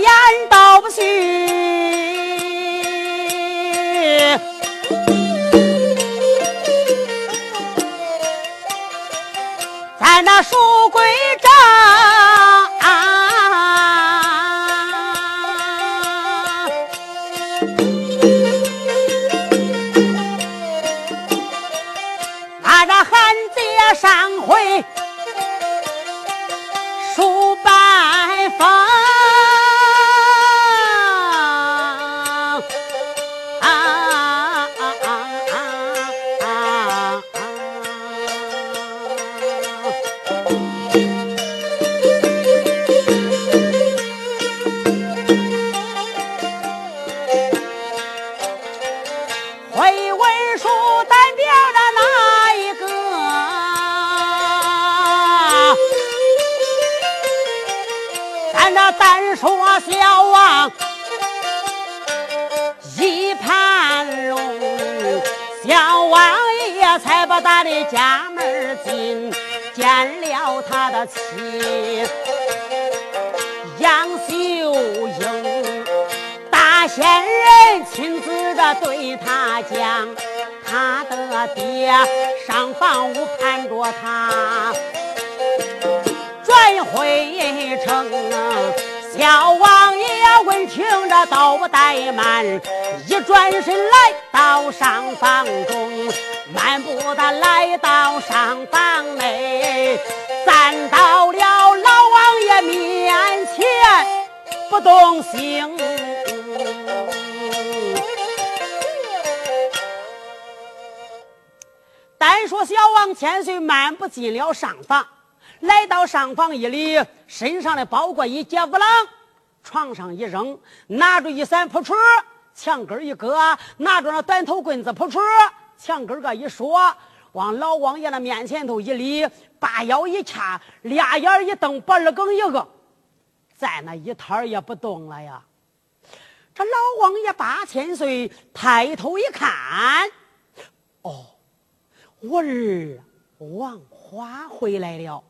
言道不虚，咱那书归正。家门进，见了他的妻杨秀英，大仙人亲自的对他讲，他的爹上房屋盼着他转回城。小王爷闻听着都不怠慢，一转身来到上房中，漫步的来到上房内，站到了老王爷面前不动心。单说小王千岁漫步进了上房。来到上房一里，身上的包裹一解不啷，床上一扔，拿着一伞扑出，墙根一搁，拿着那短头棍子扑出，墙根儿个一说，往老王爷那面前头一立，把腰一掐，俩眼一瞪，把耳梗一个，在那一摊也不动了呀。这老王爷八千岁，抬头一看，哦，我儿王花回来了。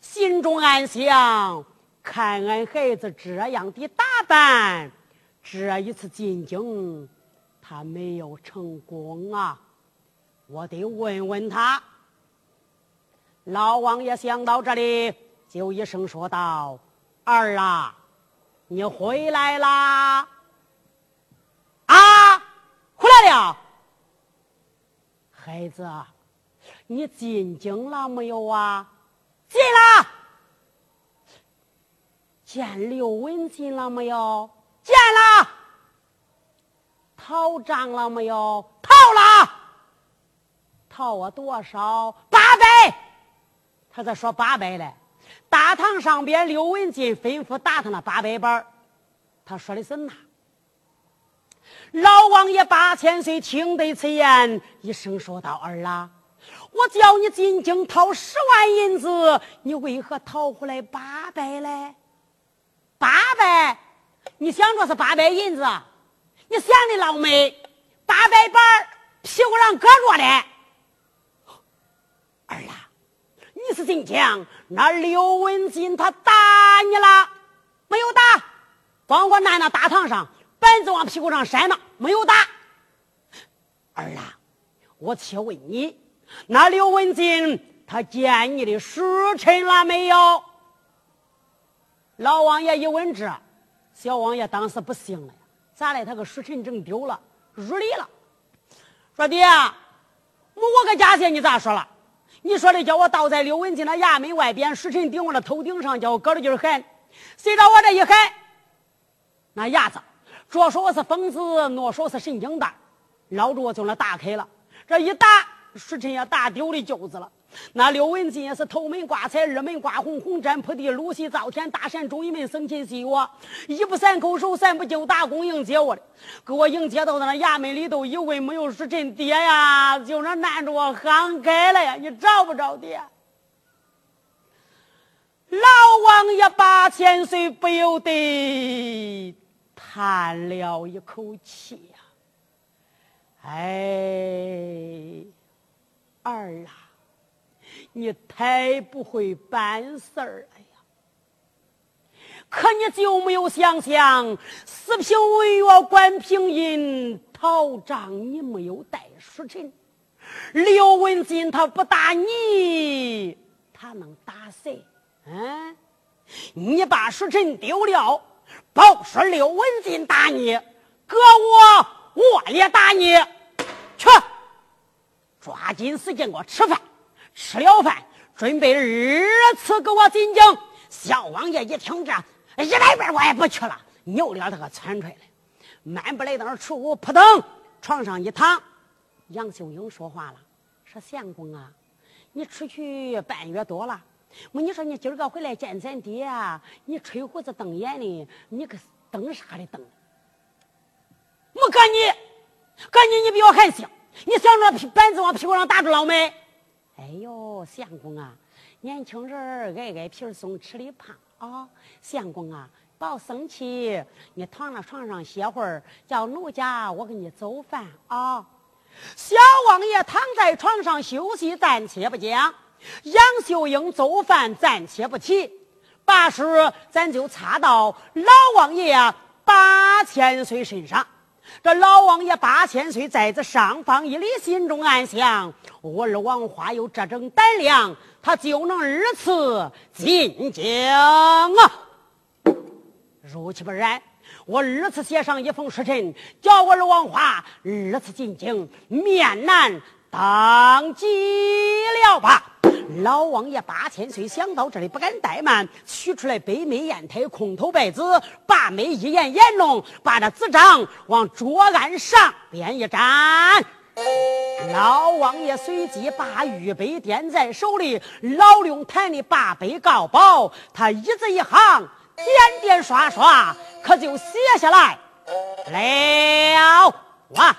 心中暗想：看俺孩子这样的打扮，这一次进京他没有成功啊！我得问问他。老王爷想到这里，就一声说道：“儿啊，你回来啦！啊，回来了。孩子，你进京了没有啊？”进了，见刘文进了没有？见了。逃账了没有？逃了。讨我多少？八百。他在说八百嘞。大堂上边，刘文进吩咐打他那八百板他说的是那。老王爷八千岁听得此言，一声说道：“儿啊。”我叫你进京讨十万银子，你为何讨回来八百嘞？八百，你想着是八百银子？你想的老美，八百板屁股上搁着嘞。儿啊，你是真讲，那刘文金他打你了？没有打，光光拿那大堂上板子往屁股上扇呢，没有打。儿啊，我且问你。那刘文静他见你的时辰了没有？老王爷一问这，小王爷当时不信了，咋的？他个时辰整丢了，入里了。说爹，我个家姐你咋说了？你说的叫我倒在刘文静的衙门外边，时辰顶我的头顶上，叫我搁着劲喊。谁知我这一喊，那牙子左说我是疯子，诺说是神经蛋，捞着我就那打开了，这一打。时辰也打丢的臼子了。那刘文金也是头门挂彩，二门挂红，红毡铺地，露西灶天，大山中一门生气喜我，一不三口手，三不就打工迎接我的，给我迎接到那衙门里头一问，没有时辰，爹呀，就那难着我喊开了呀，你找不着爹？老王爷八千岁不由得叹了一口气呀，哎。儿啊，你太不会办事儿了呀！可你就没有想想，四品文员关平银讨账，你没有带书臣。刘文金他不打你，他能打谁？嗯，你把书臣丢了，别说刘文金打你，搁我我也打你。去，抓紧时间给我吃饭。吃了饭，准备二次给我进京。小王爷一听这，一来半我也不去了，扭脸他可窜出来了，慢不来到那出，扑腾床上一躺。杨秀英说话了，说相公啊，你出去半月多了，我你说你今儿个回来见咱爹啊，你吹胡子瞪眼的，你个瞪啥的瞪？我赶你，赶你，你比我还小，你想着板子往屁股上打住了没？哎呦，相公啊，年轻人爱挨皮松，吃的胖啊！相公啊，别生气，你躺到床上歇会儿，叫奴家我给你做饭啊。小王爷躺在床上休息，暂且不讲。杨秀英做饭暂且不提。把书咱就插到老王爷八千岁身上。这老王爷八千岁在这上方一里，心中暗想：我二王花有这种胆量，他就能二次进京啊！如其不然，我二次写上一封书信，叫我二王花二次进京，面难当机了吧？老王爷八千岁想到这里，不敢怠慢，取出来北美砚台，空头白纸，把眉一眼眼弄，把这纸张往桌案上边一粘。老王爷随即把玉杯掂在手里，老龙坛的八杯告宝，他一字一行，点点刷刷，可就写下来了哇。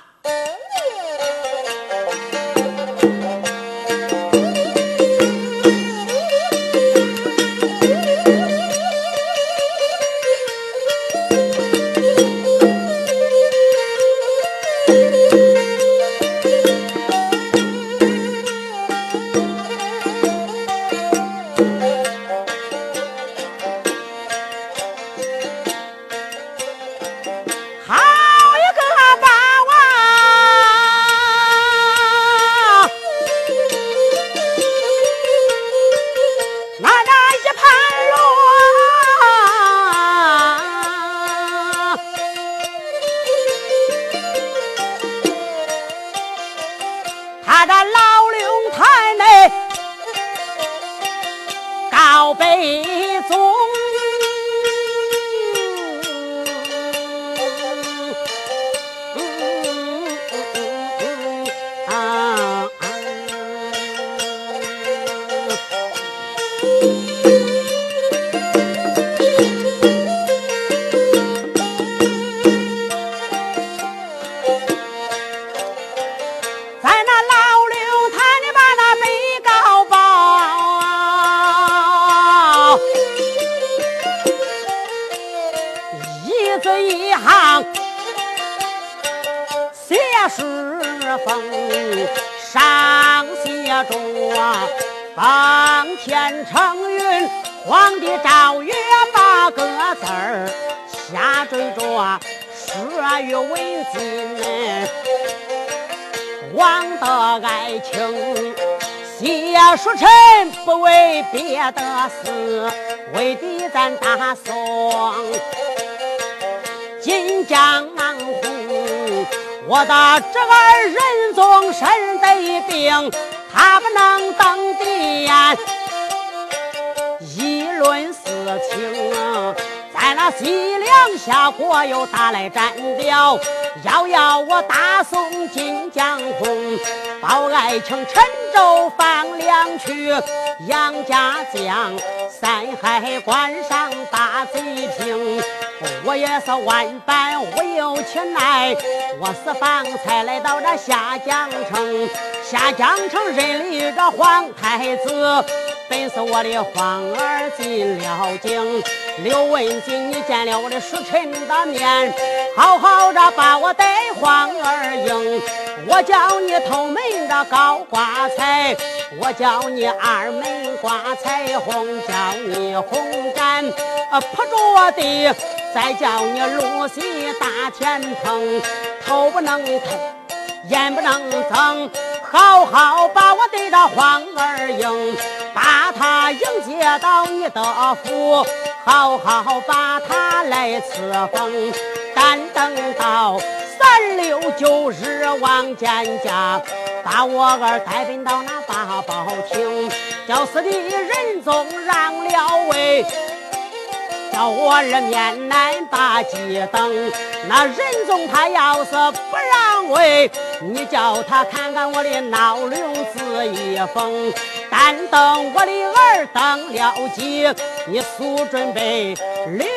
要说臣不为别的事为的咱大宋金江红，我的侄儿仁宗身得病，他不能登殿议论事情，在那西凉下国又打来战表，要要我大宋金江红，报爱卿陈州放粮去。杨家将三海关上打贼平，我也是万般无有气奈。我是方才来到这下江城，下江城认立这皇太子，本是我的皇儿进了京。刘文锦，你见了我的书臣的面，好好的把我带皇儿迎。我叫你头门的高挂彩。我叫你二门挂彩虹，叫你红毡铺着地，再叫你露西大天蓬，头不能抬，眼不能睁，好好把我对着黄二英，把他迎接到你的府，好好把他来赐封，但等到三六九日望见家。把我儿带奔到那八宝厅，叫四弟仁宗让了位，叫我儿面难把鸡等。那仁宗他要是不让位，你叫他看看我的闹铃子一封。但等我的儿登了基，你速准备刘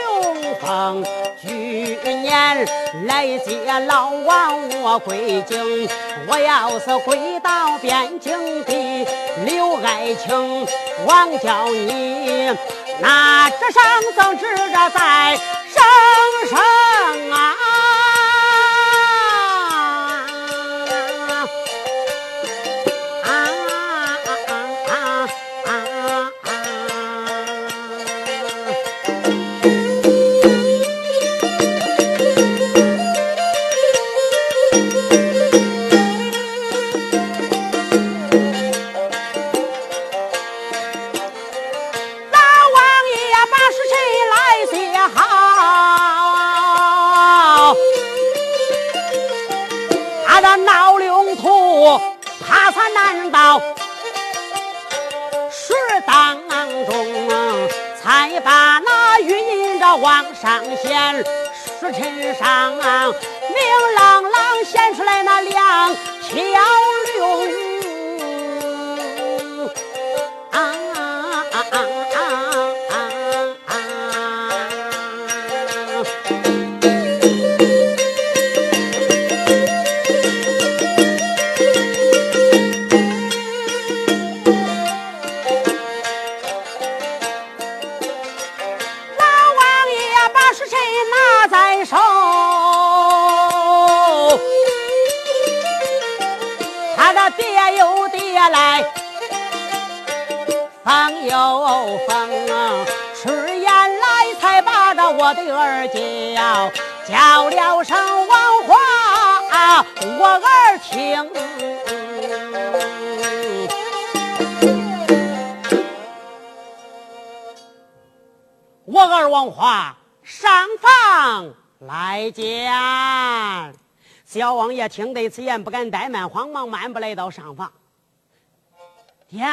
封。去年来接老王我归京，我要是归到边境地，刘爱卿，王叫你那只声增值着在声声上弦，书衬上明朗朗显出来那两条龙。我的儿叫叫了声王华，我儿听。我儿王华上房来见。小王爷听得此言，不敢怠慢，慌忙漫步来到上房。爹，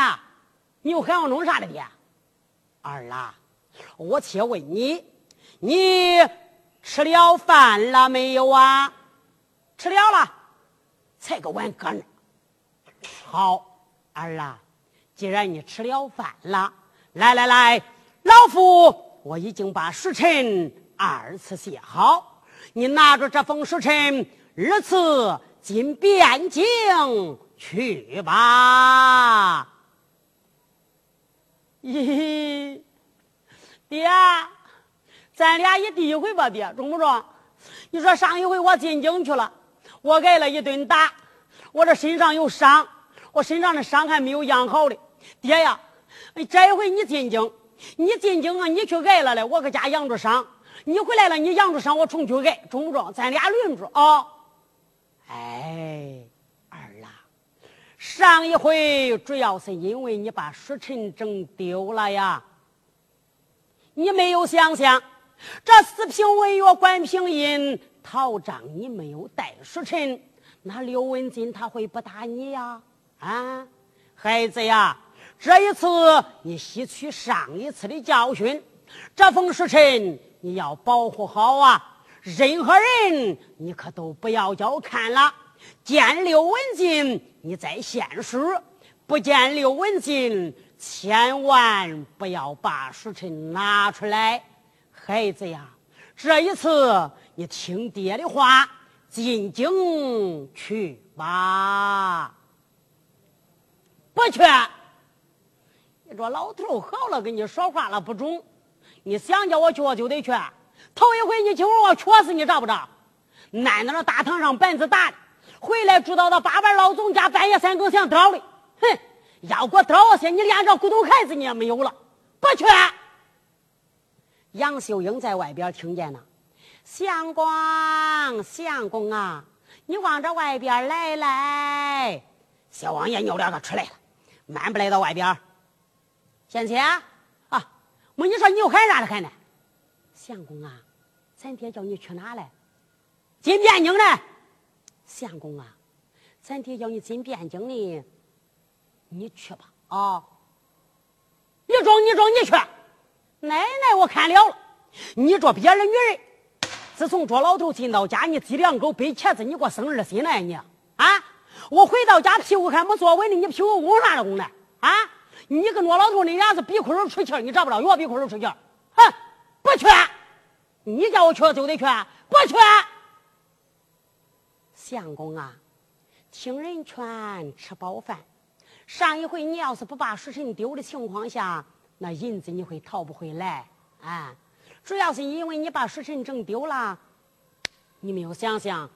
你又喊我弄啥的？爹，儿啊，我且问你。你吃了饭了没有啊？吃了了，才个碗搁那。好儿啊，既然你吃了饭了，来来来，老夫我已经把时辰二次写好，你拿着这封时辰，二次进汴京去吧。咦，爹。咱俩一第一回吧，爹，中不中？你说上一回我进京去了，我挨了一顿打，我这身上有伤，我身上的伤还没有养好的。爹呀，这一回你进京，你进京啊，你去挨了嘞，我搁家养着伤。你回来了，你养着伤，我重去挨，中不中？咱俩轮着啊。哎，儿啊，上一回主要是因为你把书辰整丢了呀，你没有想想。这四品文员关平印陶章，你没有带书辰，那刘文金他会不打你呀？啊，孩子呀，这一次你吸取上一次的教训，这封书辰你要保护好啊！任何人你可都不要叫看了。见刘文金，你再现书；不见刘文金，千万不要把书辰拿出来。孩子呀，这一次你听爹的话，进京去吧。不去。你说老头好了，跟你说话了不中。你想叫我去，我就得去。头一回你请我我确实你着不着？奶奶那大堂上板子打的，回来住到那八班老总家，半夜三更想叨的。哼，要给我叨下，你连个骨头孩子你也没有了。不去。杨秀英在外边听见了，相公，相公啊，你往这外边来来。小王爷扭两个出来了，慢不来到外边。贤妻啊，我你说你又喊啥了喊呢？相公啊，咱爹叫你去哪来？进汴京来？相公啊，咱爹叫你进汴京呢，你去吧。啊，你中你中你去，奶奶我看了了。你这别人女人，自从做老头进到家，你鸡两狗背茄子，你给我生二心了呀你啊！我回到家屁股还没坐稳呢，你屁股拱啥了拱呢？啊！你跟我老头那俩子鼻孔里出气你知不知道？我鼻孔里出气哼，不去！你叫我去就得去，不去！相公啊，听人劝，吃饱饭。上一回你要是不把时辰丢的情况下，那银子你会讨不回来啊！主要是因为你把时辰整丢了，你没有想想，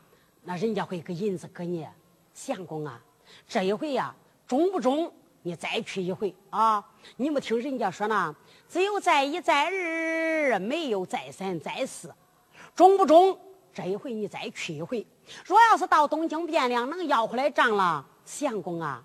那人家会给银子给你。相公啊，这一回呀，中不中？你再去一回啊！你没听人家说呢？只有再一再二，没有再三再四，中不中？这一回你再去一回。若要是到东京汴梁能要回来账了，相公啊！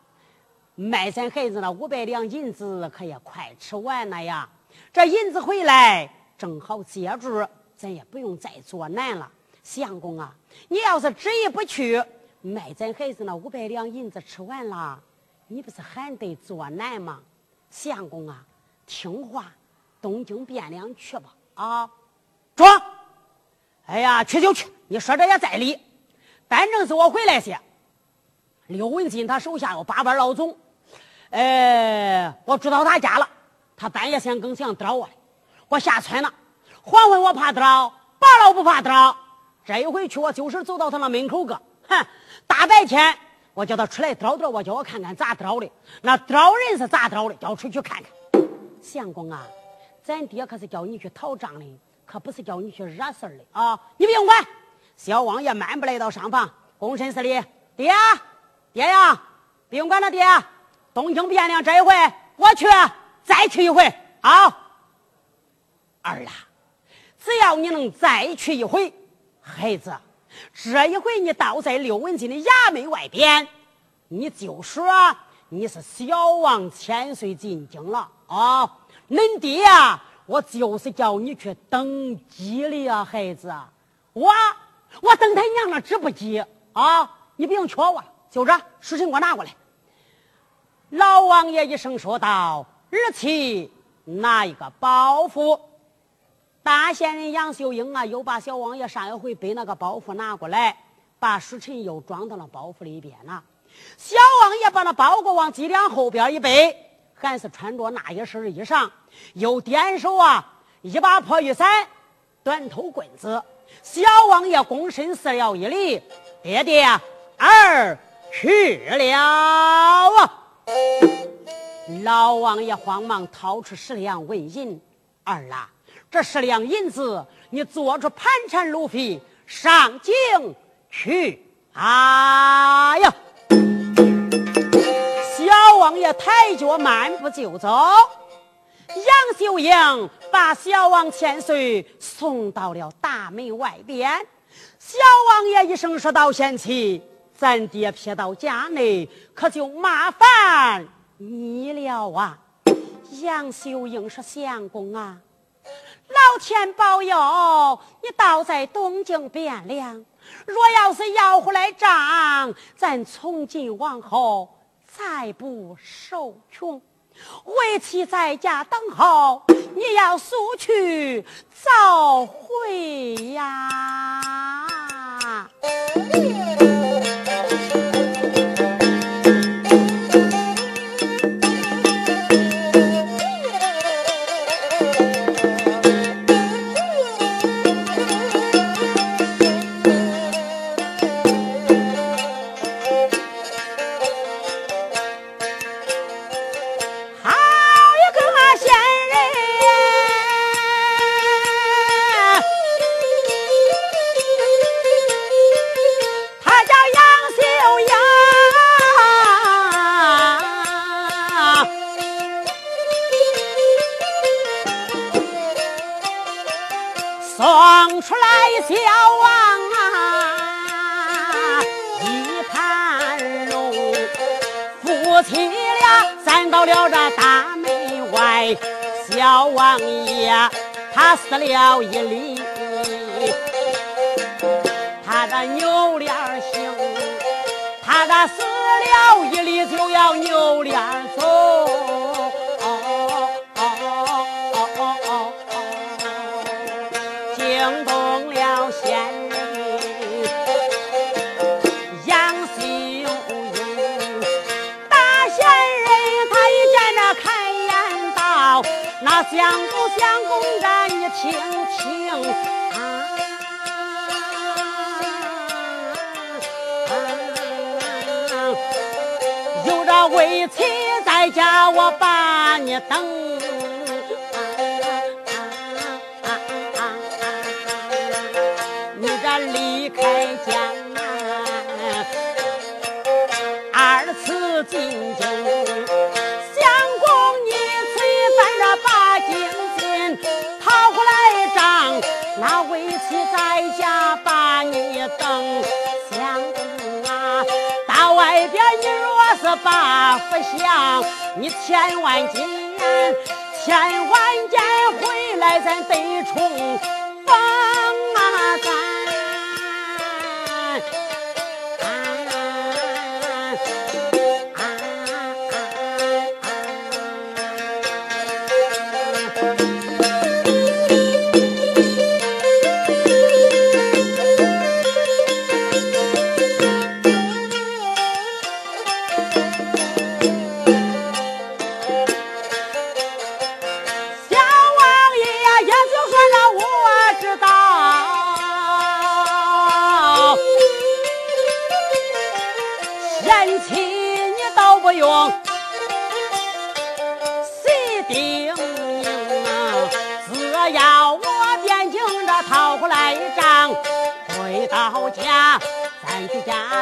卖咱孩子那五百两银子可也快吃完了呀！这银子回来正好接住，咱也不用再做难了。相公啊，你要是执意不去，卖咱孩子那五百两银子吃完了，你不是还得做难吗？相公啊，听话，东京汴梁去吧！啊，中！哎呀，去就去！你说这也在理。反正是我回来些。刘文金他手下有八班老总。哎，我住到他家了，他半夜三更想找我我下村了。黄昏我怕找，白了不怕找。这一回去，我就是走到他那门口个，哼，大白天我叫他出来找找，我叫我看看咋找的。那找人是咋找的？叫出去看看。相公啊，咱爹可是叫你去讨账的，可不是叫你去惹事的啊！你不用管。小王爷慢步来到上房，躬身施礼：“爹，爹呀，不用管了，爹。”东京汴梁这一回我去，再去一回啊！儿啊，只要你能再去一回，孩子，这一回你倒在刘文金的衙门外边，你就说你是小王千岁进京了啊！恁爹呀，我就是叫你去登基的呀，孩子，我我登他娘了，值不急啊！你不用劝我，就这书信给我拿过来。老王爷一声说道：“儿妻拿一个包袱。”大仙人杨秀英啊，又把小王爷上一回背那个包袱拿过来，把书臣又装到了包袱里边了。小王爷把那包裹往脊梁后边一背，还是穿着那一身衣裳，又点手啊，一把破雨伞，短头棍子。小王爷躬身施了一礼：“爹爹，儿去了。”老王爷慌忙掏出十两纹银，儿啊，这十两银子，你做出盘缠路费上京去啊呀！小王爷抬脚慢步就走，杨秀英把小王千岁送到了大门外边。小王爷一声说道：“贤妻。”咱爹撇到家内，可就麻烦你了啊！杨秀英说：“相公啊，老天保佑，你倒在东京汴梁。若要是要回来账，咱从今往后再不受穷。为妻在家等候，你要速去早回呀！”你等你这离。”开江南，二次进京，相公你催咱这把金金讨回来账，那为妻在家把你等。相公啊，到外边你若是把福享，你千万金千万件回来咱得冲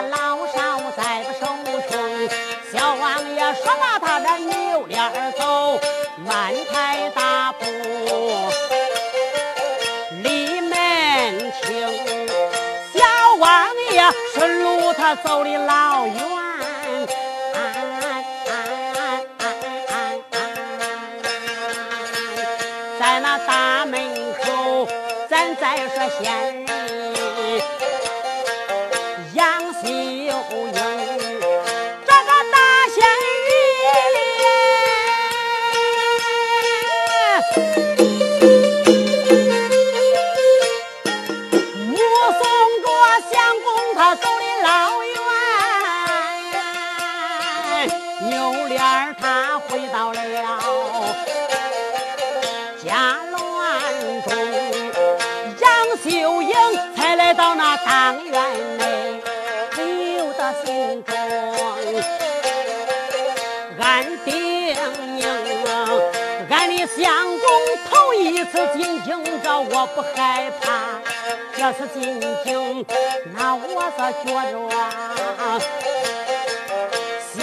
老少再不受穷。小王爷说罢，他这扭脸走，迈开大步离门厅。小王爷顺路他走的老远，扭脸儿他回到了家乱中，杨秀英才来到那当院内，留得心中暗叮咛，俺的相公头一次进京，这我不害怕。这次进京，那我是觉着。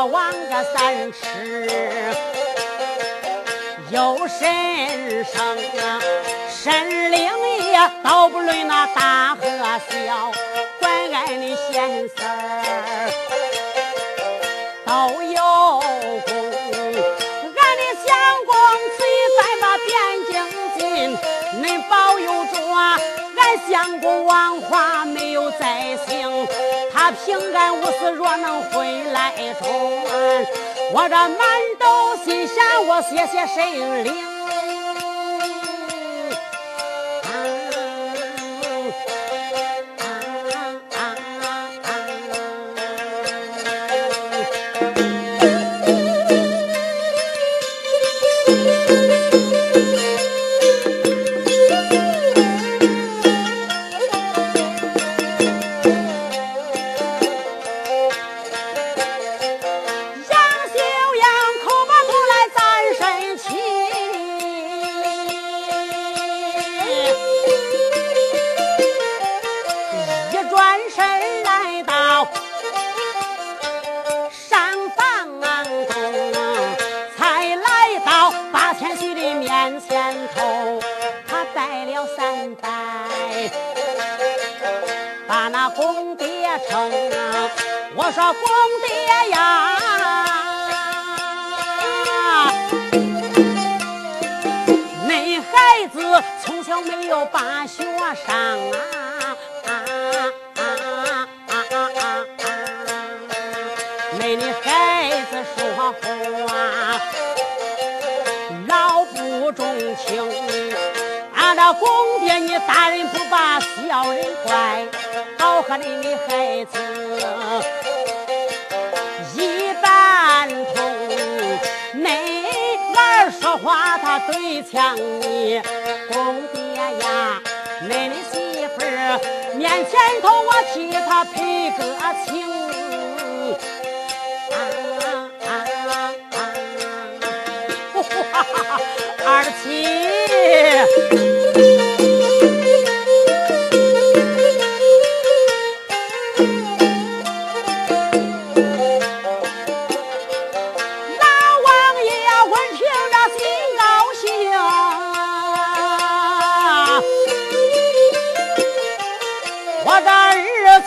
国王这三尺有神圣，神灵也都不论那大和小，管俺的闲事儿都有功。恁保佑着，俺相公王华没有再行，平安无事若能回来中，我这满斗心下，我谢谢神灵。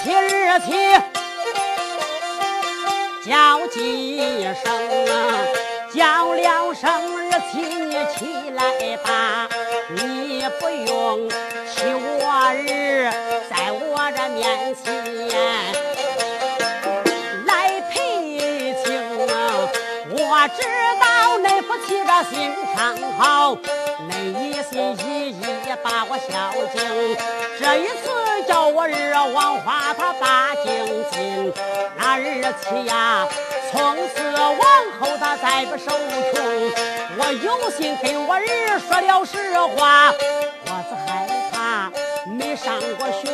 起儿起，叫几声啊，叫了声儿起，你起来吧，你不用起我儿，在我这面前来赔情啊，我只。心肠好，恁一心一意把我孝敬。这一次叫我儿王花他把敬尽，那日起呀，从此往后他再不受穷。我有心跟我儿说了实话，上过学，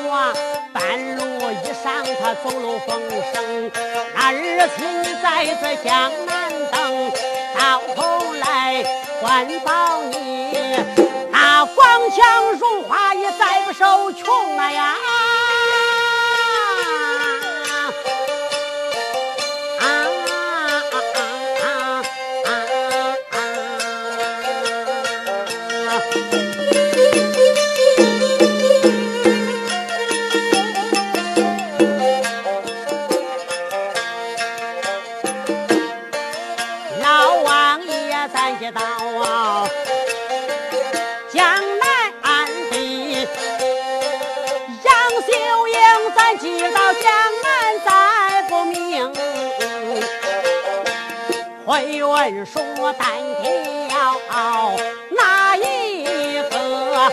半路一上他走漏风声。那儿亲在这江南等。到头来还报你，那光强如花也再不受穷了呀！问说单挑哪一个？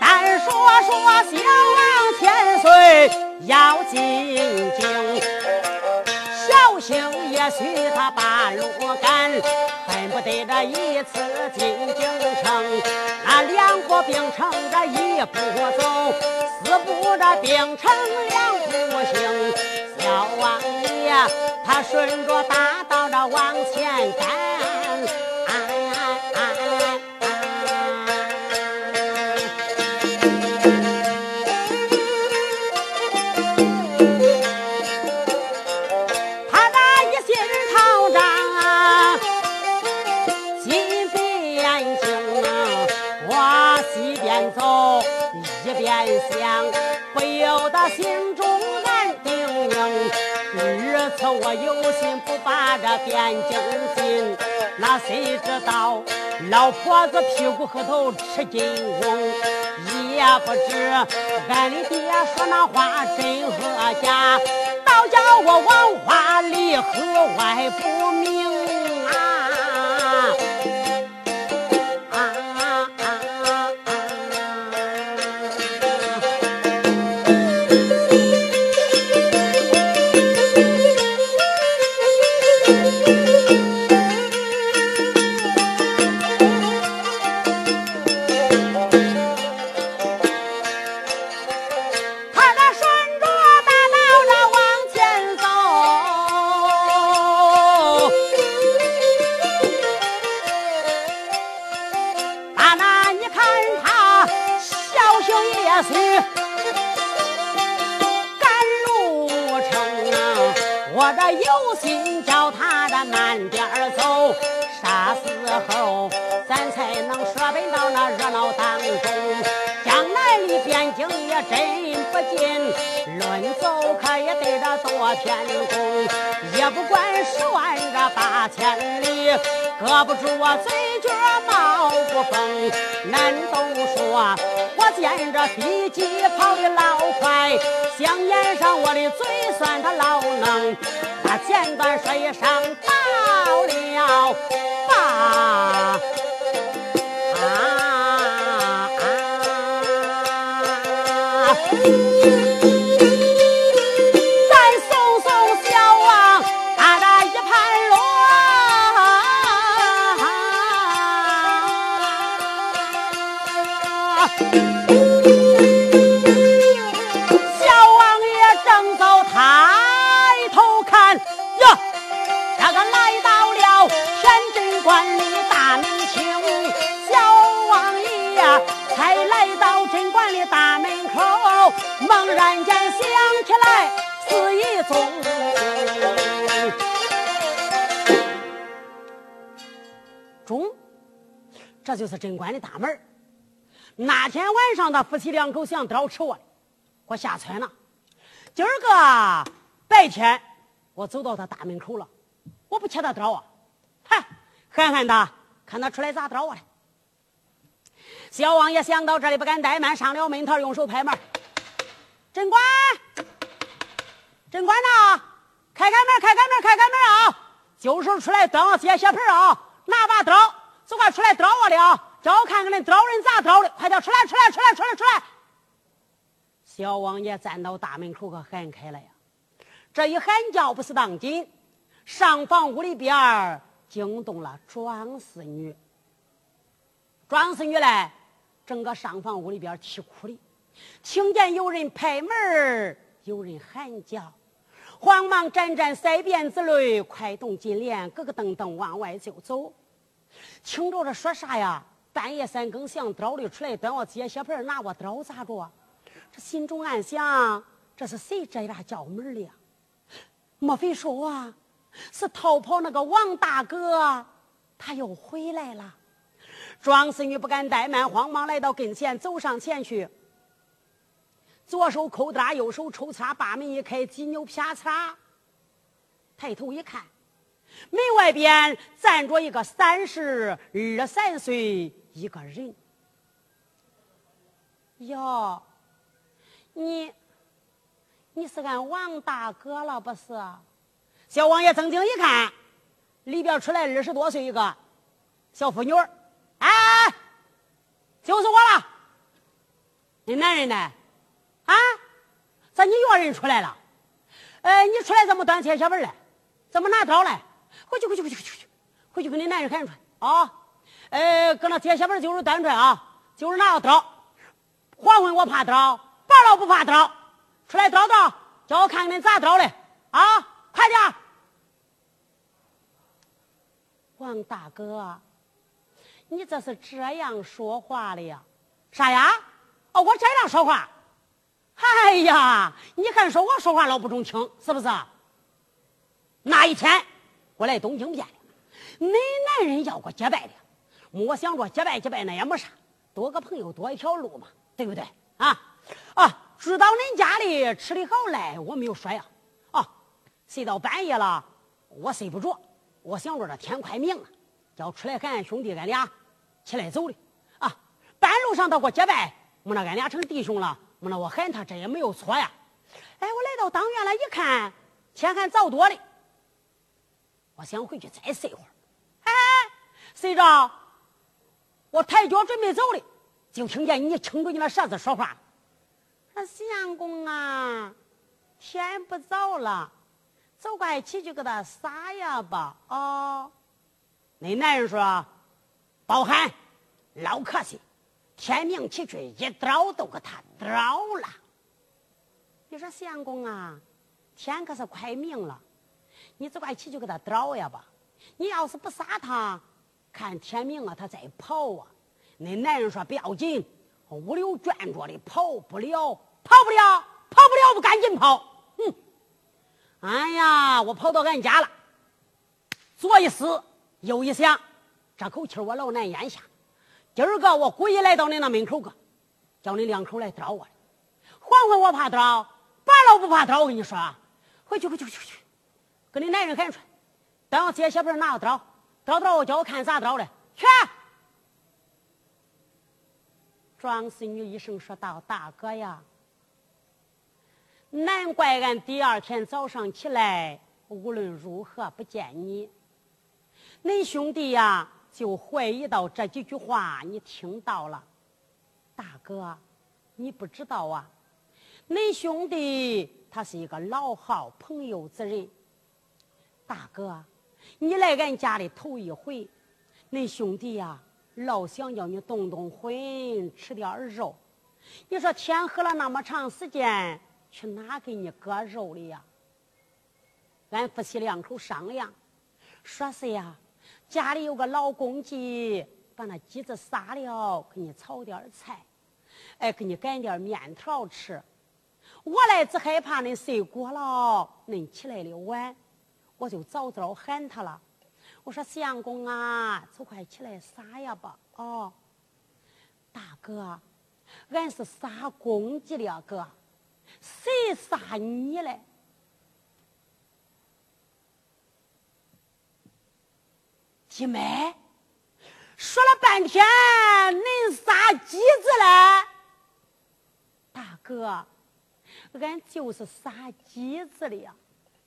单说说小王千岁要进京，小星也许他把路赶，恨不得这一次进京城。那两国并成这一步走，四步这并成两步行。小王爷他顺着大道。往前赶，我有心不把这汴京进，那谁知道老婆子屁股后头吃金翁，也不知俺的爹说那话真和假，倒叫我王花里和外不明。可是甘露城啊，我这有心叫他这慢点走，啥时候咱才能设备到那热闹当中。你眼睛也真不近，论走可也得这多天功，也不管十万这八千里，搁不住我嘴角冒不风。难都说我见这飞机跑的老快，香烟上我的嘴算他老能，他简短说一声到了吧。you. 猛然间想起来，是一中。中这就是贞观的大门那天晚上，他夫妻两口想刀吃我，我下船了。今儿个白天，我走到他大门口了，我不切他刀啊！嗨，憨憨的，看他出来咋刀我。小王爷想到这里，不敢怠慢，上了门头，用手拍门。贞观，贞观呐，开开门，开开门，开开门啊！就是出来当接血盆啊，拿把刀。走快出来刀我的啊！叫我看看那刀人咋刀的，快点出来出来出来出来出来！小王爷站到大门口可喊开了呀。这一喊叫不是当紧，上房屋里边惊动了庄四女。庄四女来，整个上房屋里边啼哭的，听见有人拍门有人喊叫，慌忙沾沾腮边子泪，快动金莲，咯咯噔噔往外就走。听着这说啥呀？半夜三更想刀的出来端我接血盆拿我刀咋着？这心中暗想：这是谁这样叫门的？莫非说啊，是逃跑那个王大哥，他又回来了？庄四女不敢怠慢，慌忙来到跟前，走上前去，左手抠搭，右手抽插，把门一开，几扭啪嚓，抬头一看。门外边站着一个三十二三岁一个人。哟，你，你是俺王大哥了不是？小王爷睁睛一看，里边出来二十多岁一个小妇女儿，哎，就是我了。你男人呢？啊，咋你一个人出来了？呃，你出来怎么端铁小本来？怎么拿刀来？回去，回去，回去，回去，回去，回去跟你男人喊出来啊！呃，搁那铁鞋本就是端出来啊，就是拿个刀。黄昏我怕刀，白了不怕刀。出来找找，叫我看看你咋刀的啊！快点！王大哥，你这是这样说话的呀？啥呀？哦，我这样说话？哎呀，你还说我说话老不中听，是不是？那一天。我来东京变的，恁男人要过结拜的，我想着结拜结拜那也没啥，多个朋友多一条路嘛，对不对？啊啊！知道恁家里吃的好赖，我没有说呀。啊，睡到半夜了，我睡不着，我想着这天快明了，叫出来喊俺兄弟俺俩起来走的。啊，半路上他给我结拜，没那俺俩成弟兄了，没那我喊他，这也没有错呀。哎，我来到当院了，一看天还早多的。我想回去再睡会儿，哎，睡着，我抬脚准备走的，就听见你撑着你那舌子说话：“说相公啊，天不早了，走快起去给他撒呀吧。”哦，那男人说：“包涵，老客气，天明起去一刀都给他刀了。”你说相公啊，天可是快明了。你只管起就给他找呀吧，你要是不杀他，看天明了他再跑啊。那男人说不要紧，五六转着的跑不了，跑不了，跑不了，不赶紧跑。哼，哎呀，我跑到俺家了，左一思右一想，这口气我老难咽下。今儿个我故意来到你那门口个，叫你两口来找我黄昏我怕早，白了不怕早。我跟你说，回去回去回去，跟你男人喊去，等我接小本拿个刀，刀刀我叫我看咋刀的，去。庄四女一声说道：“大哥呀，难怪俺第二天早上起来，无论如何不见你。恁兄弟呀，就怀疑到这几句话，你听到了。大哥，你不知道啊，恁兄弟他是一个老好朋友之人。大哥，你来俺家里头一回，恁兄弟呀。”老想叫你动动荤，吃点肉。你说天黑了那么长时间，去哪给你割肉的呀？俺夫妻两口商量，说是呀，家里有个老公鸡，把那鸡子杀了，给你炒点菜，哎，给你擀点面条吃。我来只害怕恁睡过了，恁起来的晚，我就早早喊他了。我说相公啊，就快起来杀呀吧！哦，大哥，俺是杀公鸡的哥，谁杀你嘞？弟妹，说了半天，恁仨鸡子嘞？大哥，俺就是仨鸡子的呀。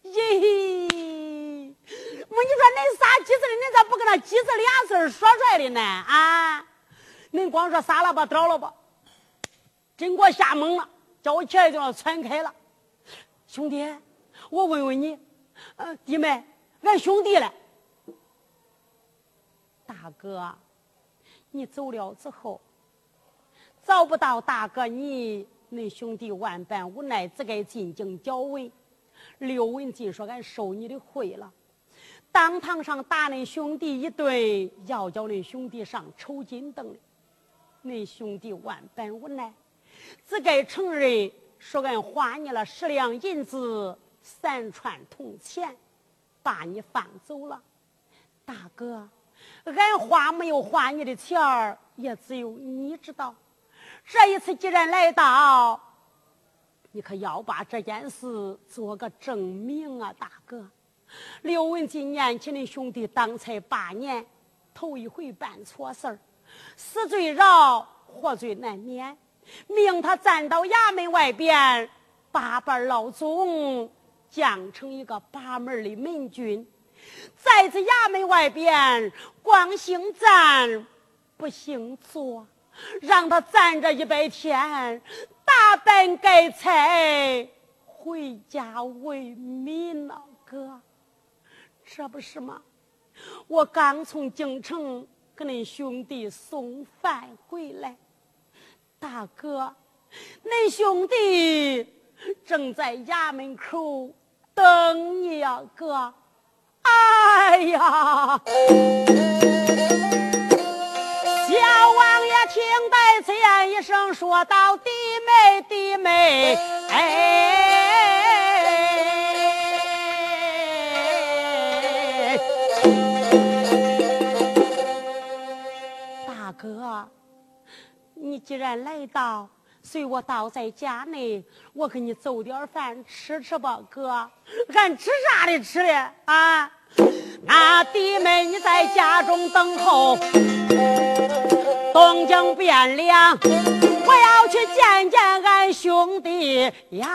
咦，我你说恁仨鸡子的，恁咋不跟那鸡子俩字说出来的呢？啊，恁光说撒了吧，倒了吧，真给我吓懵了，叫我起来就要窜开了。兄弟，我问问你，呃，弟妹，俺兄弟嘞？大哥，你走了之后，找不到大哥你，恁兄弟万般无奈，只该进京交文。刘文进说：“俺受你的贿了，当堂上打恁兄弟一顿，要叫恁兄弟上抽筋灯的。恁兄弟万般无奈，只该承认说俺花你了十两银子、三串铜钱，把你放走了。大哥，俺花没有花你的钱儿，也只有你知道。这一次既然来到。”你可要把这件事做个证明啊，大哥！刘文进年轻的兄弟当才八年，头一回办错事儿，死罪饶，活罪难免。命他站到衙门外边，八班老总降成一个八门的门军，在这衙门外边光姓站，不姓坐，让他站着一百天。打扮改菜，回家为民呢，哥，这不是吗？我刚从京城给恁兄弟送饭回来，大哥，恁兄弟正在衙门口等你呀，哥。哎呀！小王爷听得此言一声，说道：“弟妹，弟妹，哎，大哥，你既然来到，随我到在家内，我给你做点饭吃吃吧，哥。俺吃啥的吃的啊？那弟妹你在家中等候。”东京汴梁，我要去见见俺兄弟呀。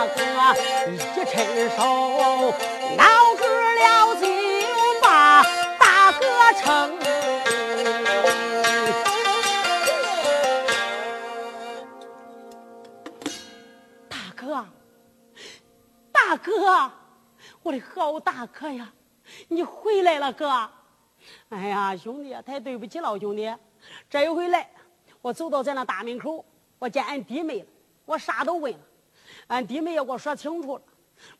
大哥，一伸手，闹个了就，把大哥称。大哥。大哥，我的好大哥呀，你回来了，哥。哎呀，兄弟，太对不起了，兄弟。这一回来，我走到咱那大门口，我见俺弟妹了，我啥都问了。俺弟妹也给我说清楚了。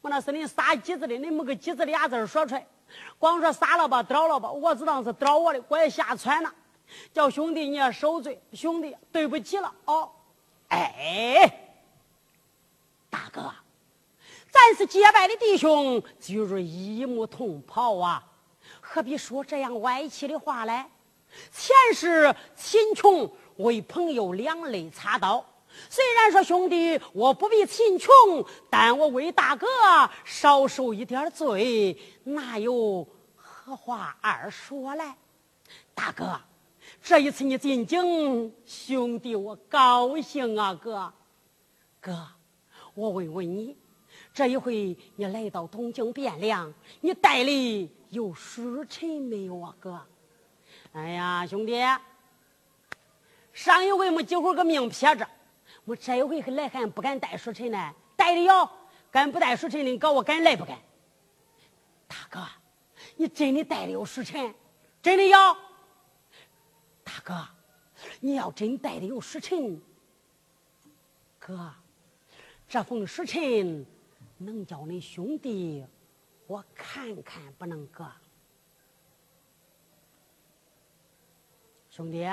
我那是恁仨几子的，恁没个鸡子俩字说出来，光说杀了吧，倒了吧，我知道是倒我的，我也下船了。叫兄弟你也受罪，兄弟对不起了哦。哎，大哥，咱是结拜的弟兄，就是一母同袍啊。何必说这样歪气的话嘞？前世秦琼为朋友两肋插刀，虽然说兄弟我不必贫穷，但我为大哥少受一点罪，哪有何话二说嘞？大哥，这一次你进京，兄弟我高兴啊！哥，哥，我问问你，这一回你来到东京汴梁，你带里有书臣没有啊？哥，哎呀，兄弟。上一回没几会儿个命撇着，我这一回来还不敢带书臣呢，带的要，敢不带书臣的，搞我敢来不敢？大哥，你真的带的有书臣？真的要？大哥，你要真带的有书臣，哥，这封书臣能叫你兄弟我看看不能？哥，兄弟。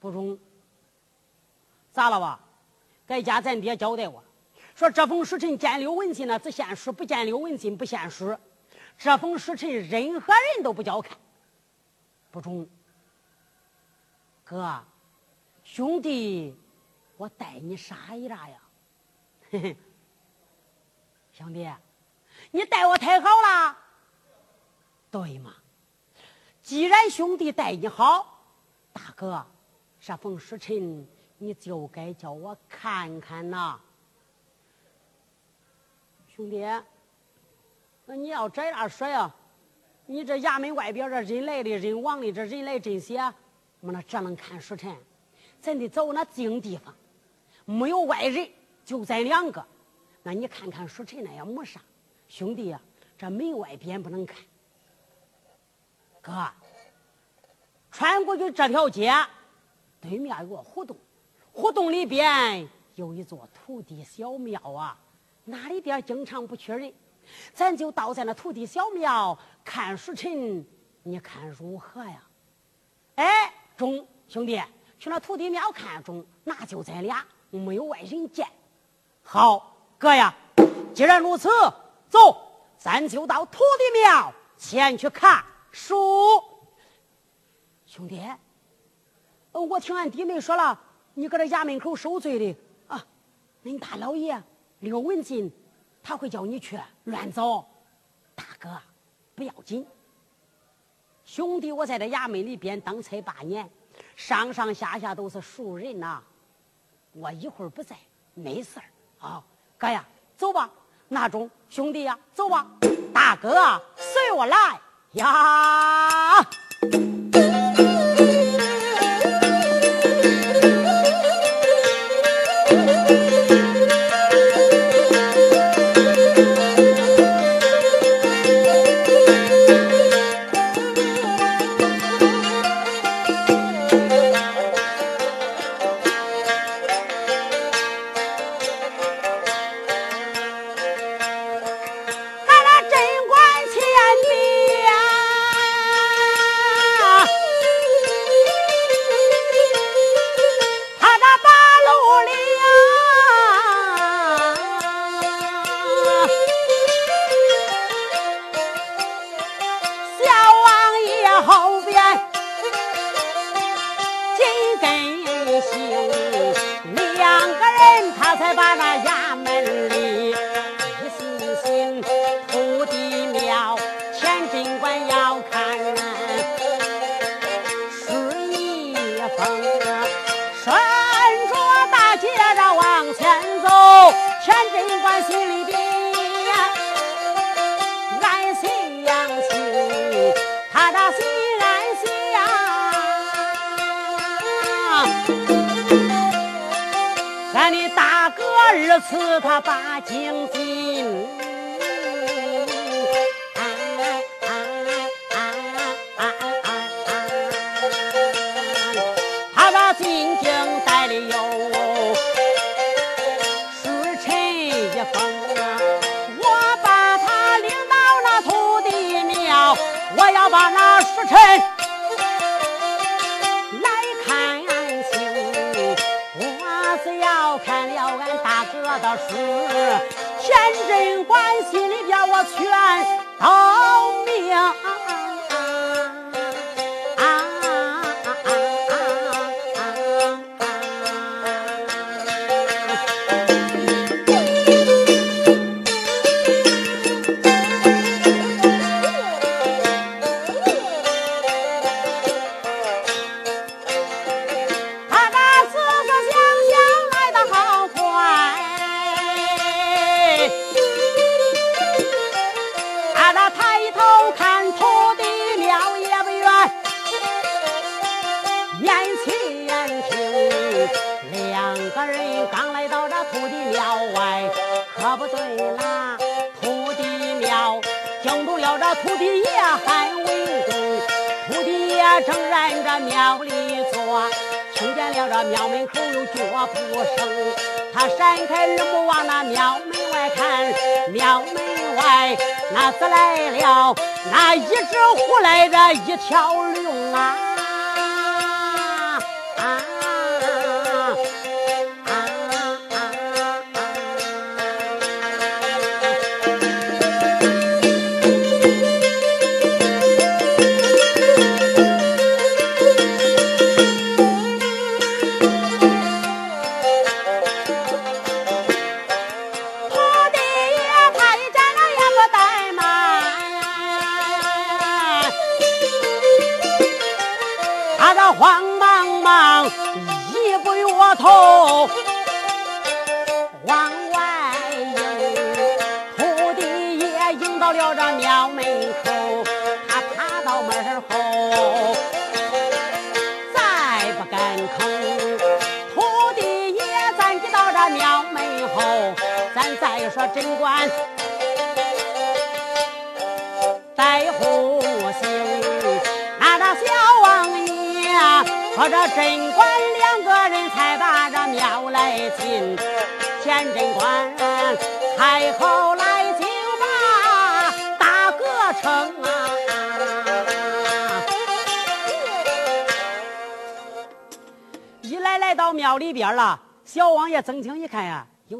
不中，咋了吧？在家咱爹交代我，说这封书信见刘文信呢，只献书；不见刘文信，不献书。这封书信任何人都不叫看。不中，哥，兄弟，我带你啥一啥呀？嘿嘿，兄弟，你待我太好了。对嘛？既然兄弟待你好，大哥。这封书信，你就该叫我看看呐，兄弟。那你要这样说呀？你这衙门外边这人来的人往的，这人来真些，我那只能看书臣。咱得找那静地方，没有外人，就咱两个。那你看看书臣那也没啥。兄弟呀，这门外边不能看。哥，穿过去这条街。对面有个胡同，胡同里边有一座土地小庙啊，那里边经常不缺人，咱就到在那土地小庙看时辰，你看如何呀？哎，中兄弟，去那土地庙看中，那就咱俩没有外人见。好，哥呀，既然如此，走，咱就到土地庙前去看书，兄弟。我听俺弟妹说了，你搁这衙门口受罪的啊！恁大老爷刘文进，他会叫你去乱走。大哥，不要紧。兄弟，我在这衙门里边当差八年，上上下下都是熟人呐。我一会儿不在，没事儿啊。哥呀，走吧。那种兄弟呀，走吧。大哥，随我来呀。二次他把经进。的事，天真关心里边我全。都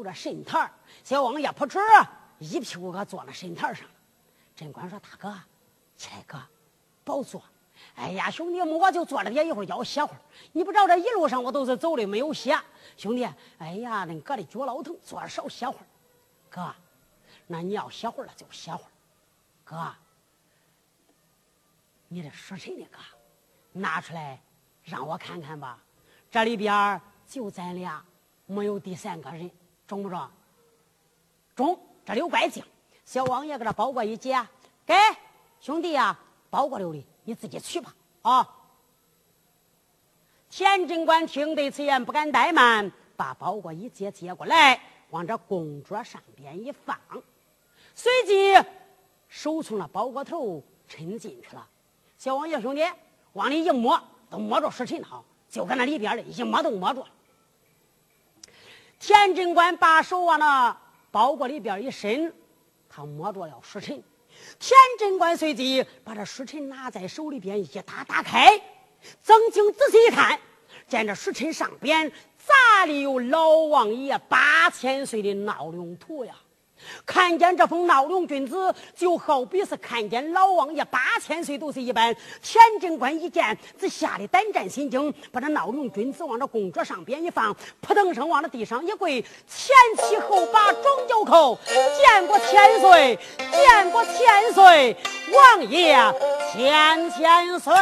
这神坛小王爷扑哧一屁股可坐那神坛上了。镇官说：“大哥，起来哥，保坐。哎呀，兄弟，我就坐了这一会儿，叫我歇会儿。你不知道这一路上我都是走的，没有歇。兄弟，哎呀，恁哥的脚老疼，坐着少歇会儿。哥，那你要歇会儿了就歇会儿。哥，你这说谁呢？哥，拿出来让我看看吧。这里边就咱俩，没有第三个人，中不中？”中，这里有怪镜，小王爷给他包裹一解，给兄弟呀，包裹留的，你自己取吧。啊！田贞观听得此言，不敢怠慢，把包裹一接接过来，往这供桌上边一放，随即手从那包裹头抻进去了。小王爷兄弟往里一摸，都摸着时辰了，就搁那里边的一摸都摸着。田贞观把手往那。包裹里边一伸，他摸着了时辰。田贞观随即把这时辰拿在手里边一打打开，曾经仔细一看，见这时辰上边咋里有老王爷八千岁的闹铃图呀？看见这封闹龙君子，就好比是看见老王爷八千岁都是一般。田贞观一见，只吓得胆战心惊，把这闹龙君子往这供桌上边一放，扑腾声往那地上一跪，前七后八中九叩，见过千岁，见过千岁，王爷千千岁。